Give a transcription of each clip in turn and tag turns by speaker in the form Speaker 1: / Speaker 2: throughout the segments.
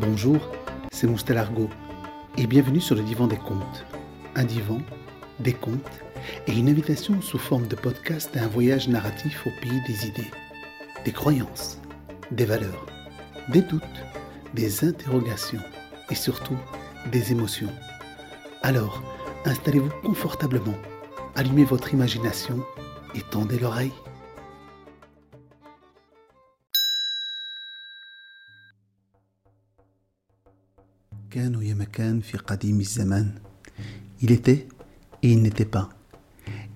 Speaker 1: Bonjour, c'est Moustalargo et bienvenue sur le divan des contes. Un divan, des contes et une invitation sous forme de podcast à un voyage narratif au pays des idées, des croyances, des valeurs, des doutes, des interrogations et surtout des émotions. Alors, installez-vous confortablement, allumez votre imagination et tendez l'oreille. Il était et il n'était pas.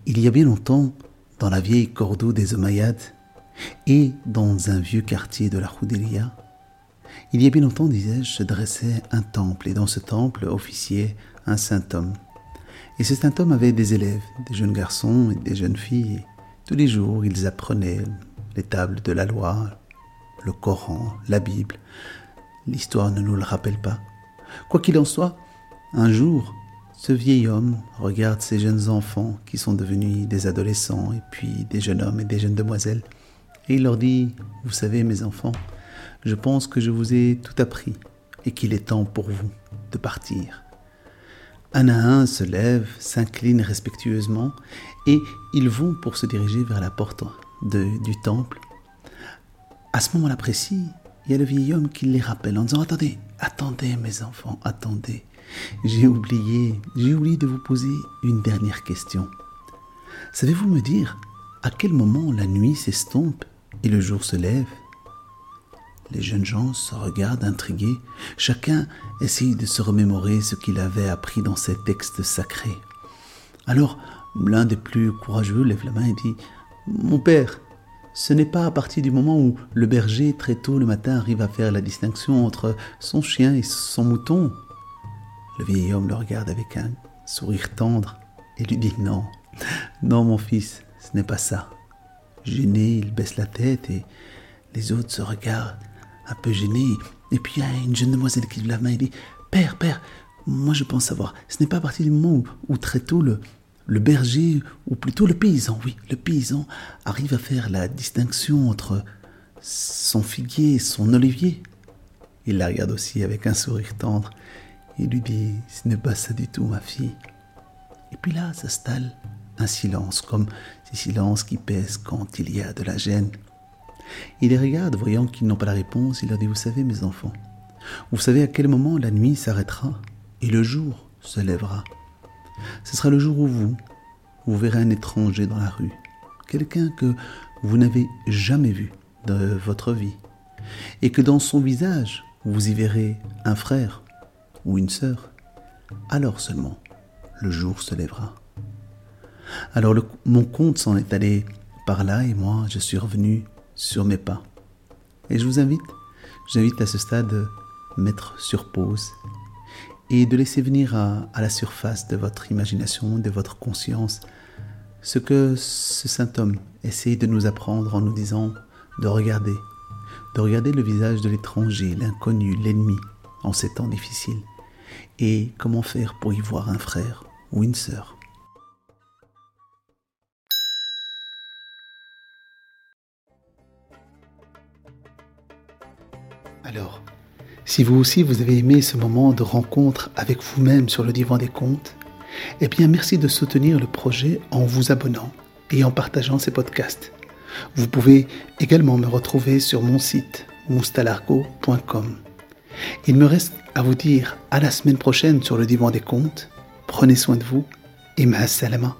Speaker 1: Il y a bien longtemps, dans la vieille Cordoue des Omeyyades et dans un vieux quartier de la Roudélia, il y a bien longtemps, disais-je, se dressait un temple et dans ce temple officiait un saint homme. Et ce saint homme avait des élèves, des jeunes garçons et des jeunes filles. Tous les jours, ils apprenaient les tables de la loi, le Coran, la Bible. L'histoire ne nous le rappelle pas. Quoi qu'il en soit, un jour, ce vieil homme regarde ces jeunes enfants qui sont devenus des adolescents et puis des jeunes hommes et des jeunes demoiselles, et il leur dit, Vous savez mes enfants, je pense que je vous ai tout appris et qu'il est temps pour vous de partir. Un à un se lève, s'incline respectueusement et ils vont pour se diriger vers la porte du temple. À ce moment-là précis, il y a le vieil homme qui les rappelle en disant Attendez, attendez mes enfants, attendez. J'ai oublié, j'ai oublié de vous poser une dernière question. Savez-vous me dire à quel moment la nuit s'estompe et le jour se lève? Les jeunes gens se regardent intrigués. Chacun essaye de se remémorer ce qu'il avait appris dans ces textes sacrés. Alors, l'un des plus courageux lève la main et dit Mon père, ce n'est pas à partir du moment où le berger, très tôt le matin, arrive à faire la distinction entre son chien et son mouton. Le vieil homme le regarde avec un sourire tendre et lui dit Non, non, mon fils, ce n'est pas ça. Gêné, il baisse la tête et les autres se regardent un peu gênés. Et puis il y a une jeune demoiselle qui lève la main et dit Père, père, moi je pense savoir, ce n'est pas à partir du moment où très tôt le, le berger, ou plutôt le paysan, oui, le paysan arrive à faire la distinction entre son figuier et son olivier. Il la regarde aussi avec un sourire tendre et lui dit Ce n'est pas ça du tout, ma fille. Et puis là s'installe un silence, comme ces silences qui pèsent quand il y a de la gêne. Il les regarde, voyant qu'ils n'ont pas la réponse, il leur dit Vous savez, mes enfants, vous savez à quel moment la nuit s'arrêtera et le jour se lèvera. Ce sera le jour où vous, vous verrez un étranger dans la rue, quelqu'un que vous n'avez jamais vu de votre vie, et que dans son visage, vous y verrez un frère ou une sœur. Alors seulement, le jour se lèvera. Alors mon compte s'en est allé par là et moi, je suis revenu sur mes pas. Et je vous invite, j'invite à ce stade mettre sur pause et de laisser venir à, la surface de votre imagination, de votre conscience, ce que ce homme essaye de nous apprendre en nous disant de regarder, de regarder le visage de l'étranger, l'inconnu, l'ennemi en ces temps difficiles, et comment faire pour y voir un frère ou une sœur? Alors, si vous aussi vous avez aimé ce moment de rencontre avec vous-même sur le divan des contes, eh bien merci de soutenir le projet en vous abonnant et en partageant ces podcasts. Vous pouvez également me retrouver sur mon site moustalargo.com. Il me reste à vous dire à la semaine prochaine sur le divan des contes. Prenez soin de vous et ma salama.